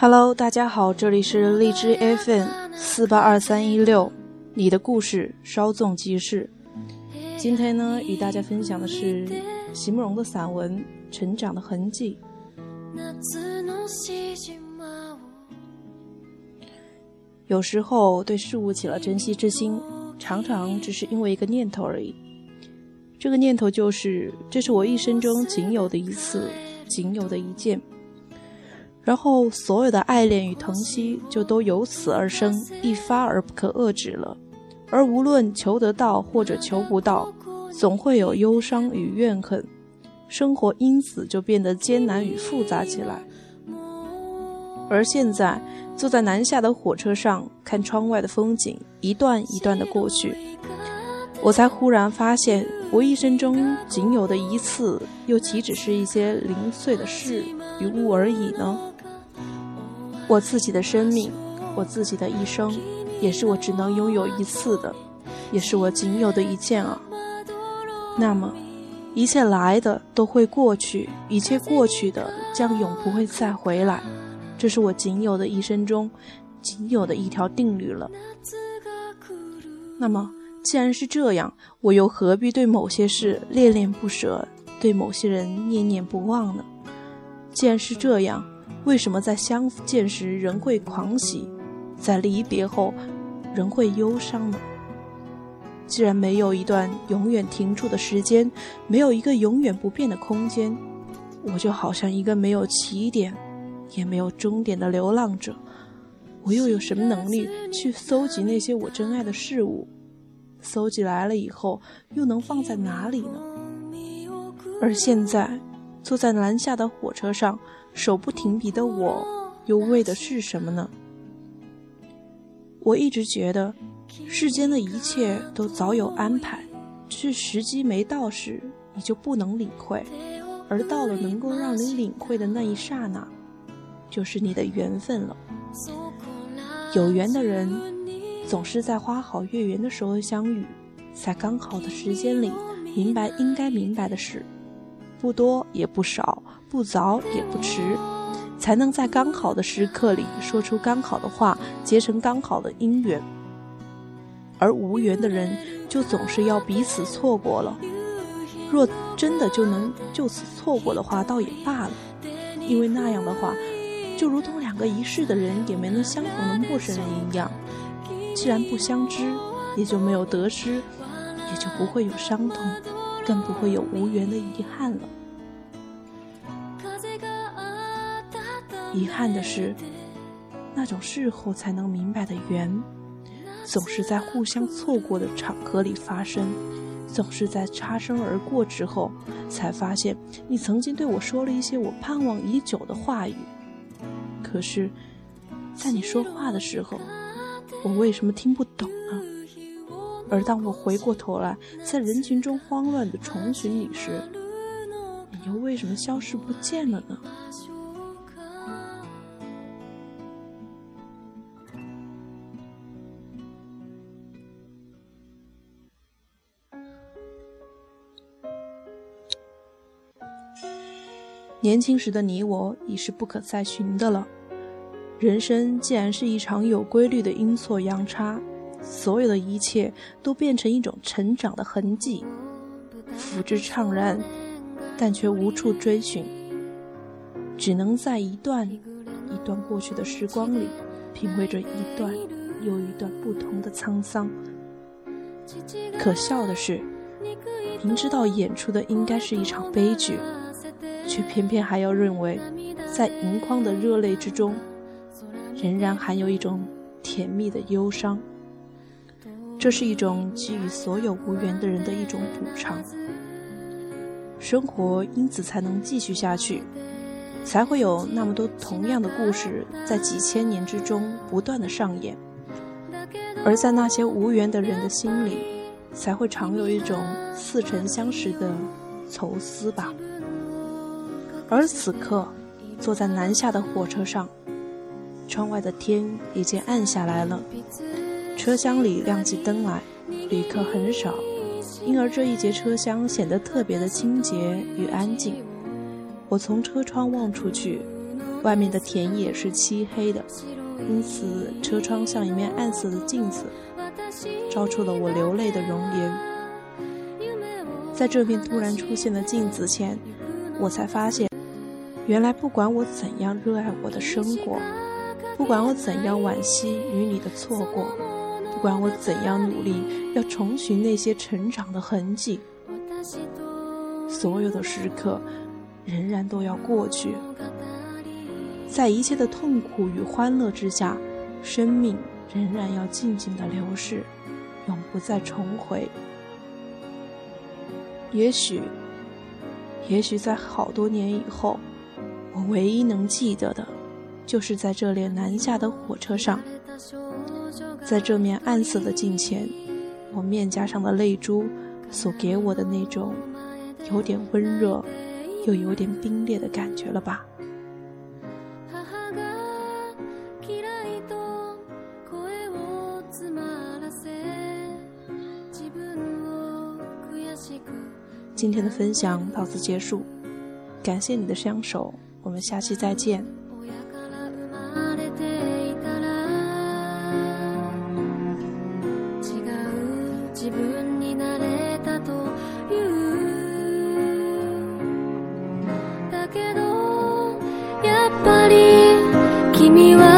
Hello，大家好，这里是荔枝 FM 四八二三一六，你的故事稍纵即逝。今天呢，与大家分享的是席慕容的散文《成长的痕迹》。有时候对事物起了珍惜之心，常常只是因为一个念头而已。这个念头就是，这是我一生中仅有的一次，仅有的一件。然后，所有的爱恋与疼惜就都由此而生，一发而不可遏制了。而无论求得到或者求不到，总会有忧伤与怨恨，生活因此就变得艰难与复杂起来。而现在，坐在南下的火车上，看窗外的风景一段一段的过去，我才忽然发现，我一生中仅有的一次，又岂止是一些零碎的事与物而已呢？我自己的生命，我自己的一生，也是我只能拥有一次的，也是我仅有的一件啊。那么，一切来的都会过去，一切过去的将永不会再回来，这是我仅有的一生中仅有的一条定律了。那么，既然是这样，我又何必对某些事恋恋不舍，对某些人念念不忘呢？既然是这样。为什么在相见时人会狂喜，在离别后人会忧伤呢？既然没有一段永远停住的时间，没有一个永远不变的空间，我就好像一个没有起点，也没有终点的流浪者。我又有什么能力去搜集那些我珍爱的事物？搜集来了以后，又能放在哪里呢？而现在，坐在南下的火车上。手不停笔的我，又为的是什么呢？我一直觉得，世间的一切都早有安排，只是时机没到时，你就不能领会；而到了能够让你领会的那一刹那，就是你的缘分了。有缘的人，总是在花好月圆的时候相遇，在刚好的时间里，明白应该明白的事，不多也不少。不早也不迟，才能在刚好的时刻里说出刚好的话，结成刚好的姻缘。而无缘的人，就总是要彼此错过了。若真的就能就此错过的话，倒也罢了，因为那样的话，就如同两个一世的人也没能相逢的陌生人一样。既然不相知，也就没有得失，也就不会有伤痛，更不会有无缘的遗憾了。遗憾的是，那种事后才能明白的缘，总是在互相错过的场合里发生，总是在擦身而过之后，才发现你曾经对我说了一些我盼望已久的话语。可是，在你说话的时候，我为什么听不懂呢？而当我回过头来，在人群中慌乱的重寻你时，你又为什么消失不见了呢？年轻时的你我已是不可再寻的了。人生既然是一场有规律的阴错阳差，所有的一切都变成一种成长的痕迹，抚之怅然，但却无处追寻，只能在一段一段过去的时光里，品味着一段又一段不同的沧桑。可笑的是，明知道演出的应该是一场悲剧。却偏偏还要认为，在盈眶的热泪之中，仍然含有一种甜蜜的忧伤。这是一种给予所有无缘的人的一种补偿。生活因此才能继续下去，才会有那么多同样的故事在几千年之中不断的上演。而在那些无缘的人的心里，才会常有一种似曾相识的愁思吧。而此刻，坐在南下的火车上，窗外的天已经暗下来了。车厢里亮起灯来，旅客很少，因而这一节车厢显得特别的清洁与安静。我从车窗望出去，外面的田野是漆黑的，因此车窗像一面暗色的镜子，照出了我流泪的容颜。在这面突然出现的镜子前，我才发现，原来不管我怎样热爱我的生活，不管我怎样惋惜与你的错过，不管我怎样努力要重寻那些成长的痕迹，所有的时刻仍然都要过去。在一切的痛苦与欢乐之下，生命仍然要静静的流逝，永不再重回。也许，也许在好多年以后，我唯一能记得的，就是在这列南下的火车上，在这面暗色的镜前，我面颊上的泪珠所给我的那种有点温热又有点冰裂的感觉了吧。今天的分享到此结束，感谢你的相守，我们下期再见。me.